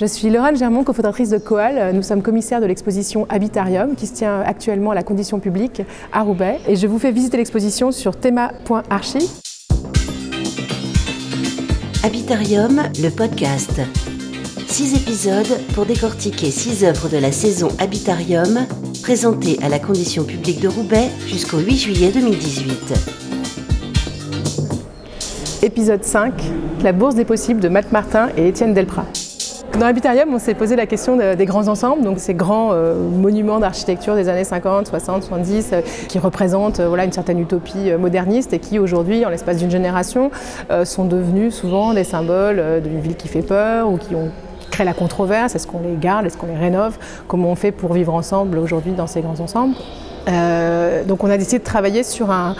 Je suis Laurent Germont, cofondatrice de Coal. Nous sommes commissaires de l'exposition Habitarium qui se tient actuellement à la condition publique à Roubaix. Et je vous fais visiter l'exposition sur thema.archi. Habitarium, le podcast. Six épisodes pour décortiquer six œuvres de la saison Habitarium, présentées à la condition publique de Roubaix jusqu'au 8 juillet 2018. Épisode 5, la bourse des possibles de Matt Martin et Étienne Delprat. Dans l'habitarium, on s'est posé la question des grands ensembles, donc ces grands euh, monuments d'architecture des années 50, 60, 70, qui représentent euh, voilà, une certaine utopie euh, moderniste et qui aujourd'hui, en l'espace d'une génération, sont devenus souvent des symboles d'une ville qui fait peur ou qui ont créé la controverse. Est-ce qu'on les garde, est-ce qu'on les rénove? Comment on fait pour vivre ensemble aujourd'hui dans ces grands ensembles? Donc on a décidé de travailler sur un,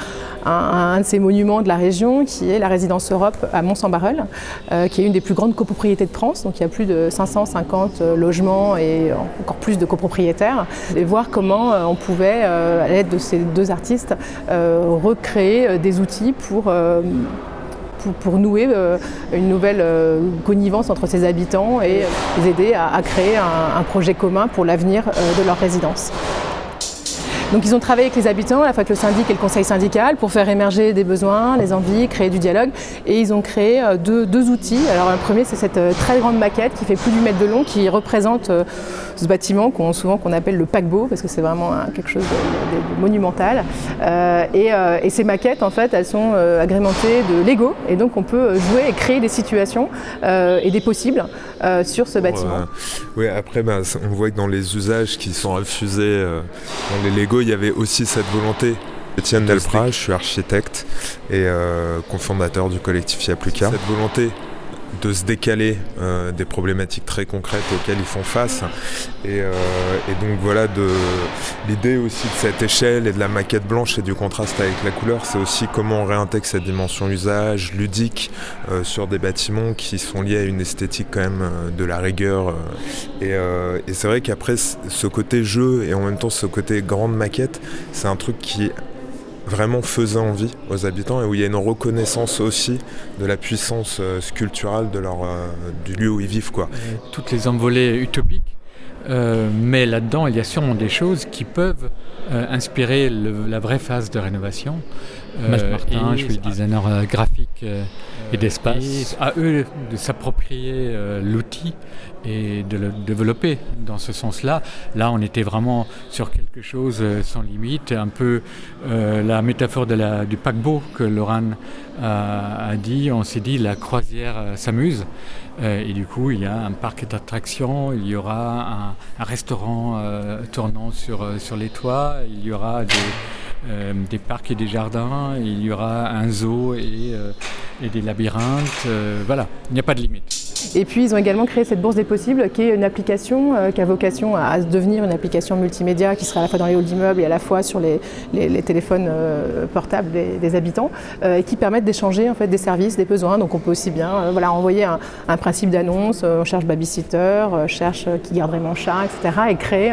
un, de ces monuments de la région qui est la résidence Europe à Mont-Saint-Barreul, euh, qui est une des plus grandes copropriétés de France. Donc il y a plus de 550 euh, logements et encore plus de copropriétaires. Et voir comment euh, on pouvait, à l'aide de ces deux artistes, recréer des outils pour pour, nouer une nouvelle connivence entre ces habitants et les aider à, créer un, projet commun pour l'avenir de leur résidence. Donc ils ont travaillé avec les habitants, à la fois avec le syndic et le conseil syndical, pour faire émerger des besoins, les envies, créer du dialogue. Et ils ont créé euh, deux, outils. Alors le premier, c'est cette euh, très grande maquette qui fait plus du mètre de long, qui représente euh, ce bâtiment qu'on souvent qu'on appelle le paquebot, parce que c'est vraiment quelque chose de, monumental. et, ces maquettes, en fait, elles sont agrémentées de Lego, et donc on peut jouer et créer des situations et des possibles sur ce bâtiment. Oui, après, ben, on voit que dans les usages qui sont refusés dans les Lego, il y avait aussi cette volonté. Étienne Delprat, je suis architecte et euh, cofondateur du collectif Y'a plus qu'à. Cette volonté de se décaler euh, des problématiques très concrètes auxquelles ils font face. Et, euh, donc voilà, l'idée aussi de cette échelle et de la maquette blanche et du contraste avec la couleur, c'est aussi comment on réintègre cette dimension usage ludique euh, sur des bâtiments qui sont liés à une esthétique quand même de la rigueur. et, et c'est vrai qu'après, ce côté jeu et en même temps ce côté grande maquette, c'est un truc qui vraiment faisait envie aux habitants et où il y a une reconnaissance aussi de la puissance euh, sculpturale de leur, euh, du lieu où ils vivent. Quoi. Toutes les envolées utopiques, euh, mais là-dedans, il y a sûrement des choses qui peuvent inspirer la vraie phase de rénovation. Martin, je suis designer graphique et d'espace. À eux de s'approprier l'outil et de le développer dans ce sens-là. Là, on était vraiment sur quelque chose euh, sans limite, un peu euh, la métaphore de la, du paquebot que Laurent a, dit. On s'est dit la croisière euh, s'amuse. et du coup, il y a un parc d'attractions, il y aura un, restaurant tournant sur, sur les toits, il y aura des, des, parcs et des jardins, il y aura un zoo et, et des labyrinthes. voilà, il n'y a pas de limite. Et puis ils ont également créé cette bourse des possibles qui est une application euh, qui a vocation à, devenir une application multimédia qui sera à la fois dans les halls d'immeubles et à la fois sur les, téléphones euh, portables des, habitants euh, et qui permettent d'échanger en fait, des services, des besoins. Donc on peut aussi bien voilà, envoyer un, principe d'annonce, on cherche babysitter, cherche qui garderait mon chat, etc. et créer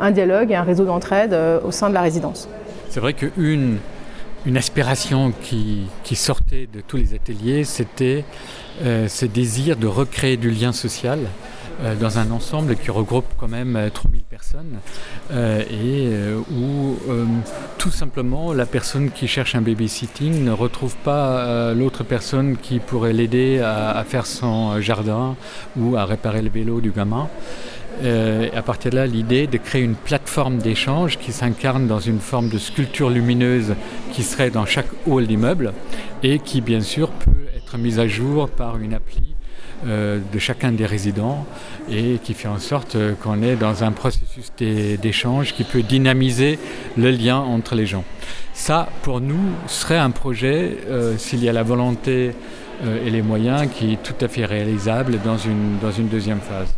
un, dialogue et un réseau d'entraide au sein de la résidence. C'est vrai qu'une une aspiration qui, sortait de tous les ateliers, c'était euh, ce désir de recréer du lien social euh, dans un ensemble qui regroupe quand même 3000 euh, personnes et où tout simplement la personne qui cherche un babysitting ne retrouve pas l'autre personne qui pourrait l'aider à, faire son jardin ou à réparer le vélo du gamin. À partir de là, l'idée de créer une plateforme d'échange qui s'incarne dans une forme de sculpture lumineuse qui serait dans chaque hall d'immeuble et qui, bien sûr, peut mise à jour par une appli euh, de chacun des résidents et qui fait en sorte euh, qu'on est dans un processus d'échange qui peut dynamiser le lien entre les gens. Ça, pour nous, serait un projet, euh, s'il y a la volonté et les moyens, qui est tout à fait réalisable dans une deuxième phase.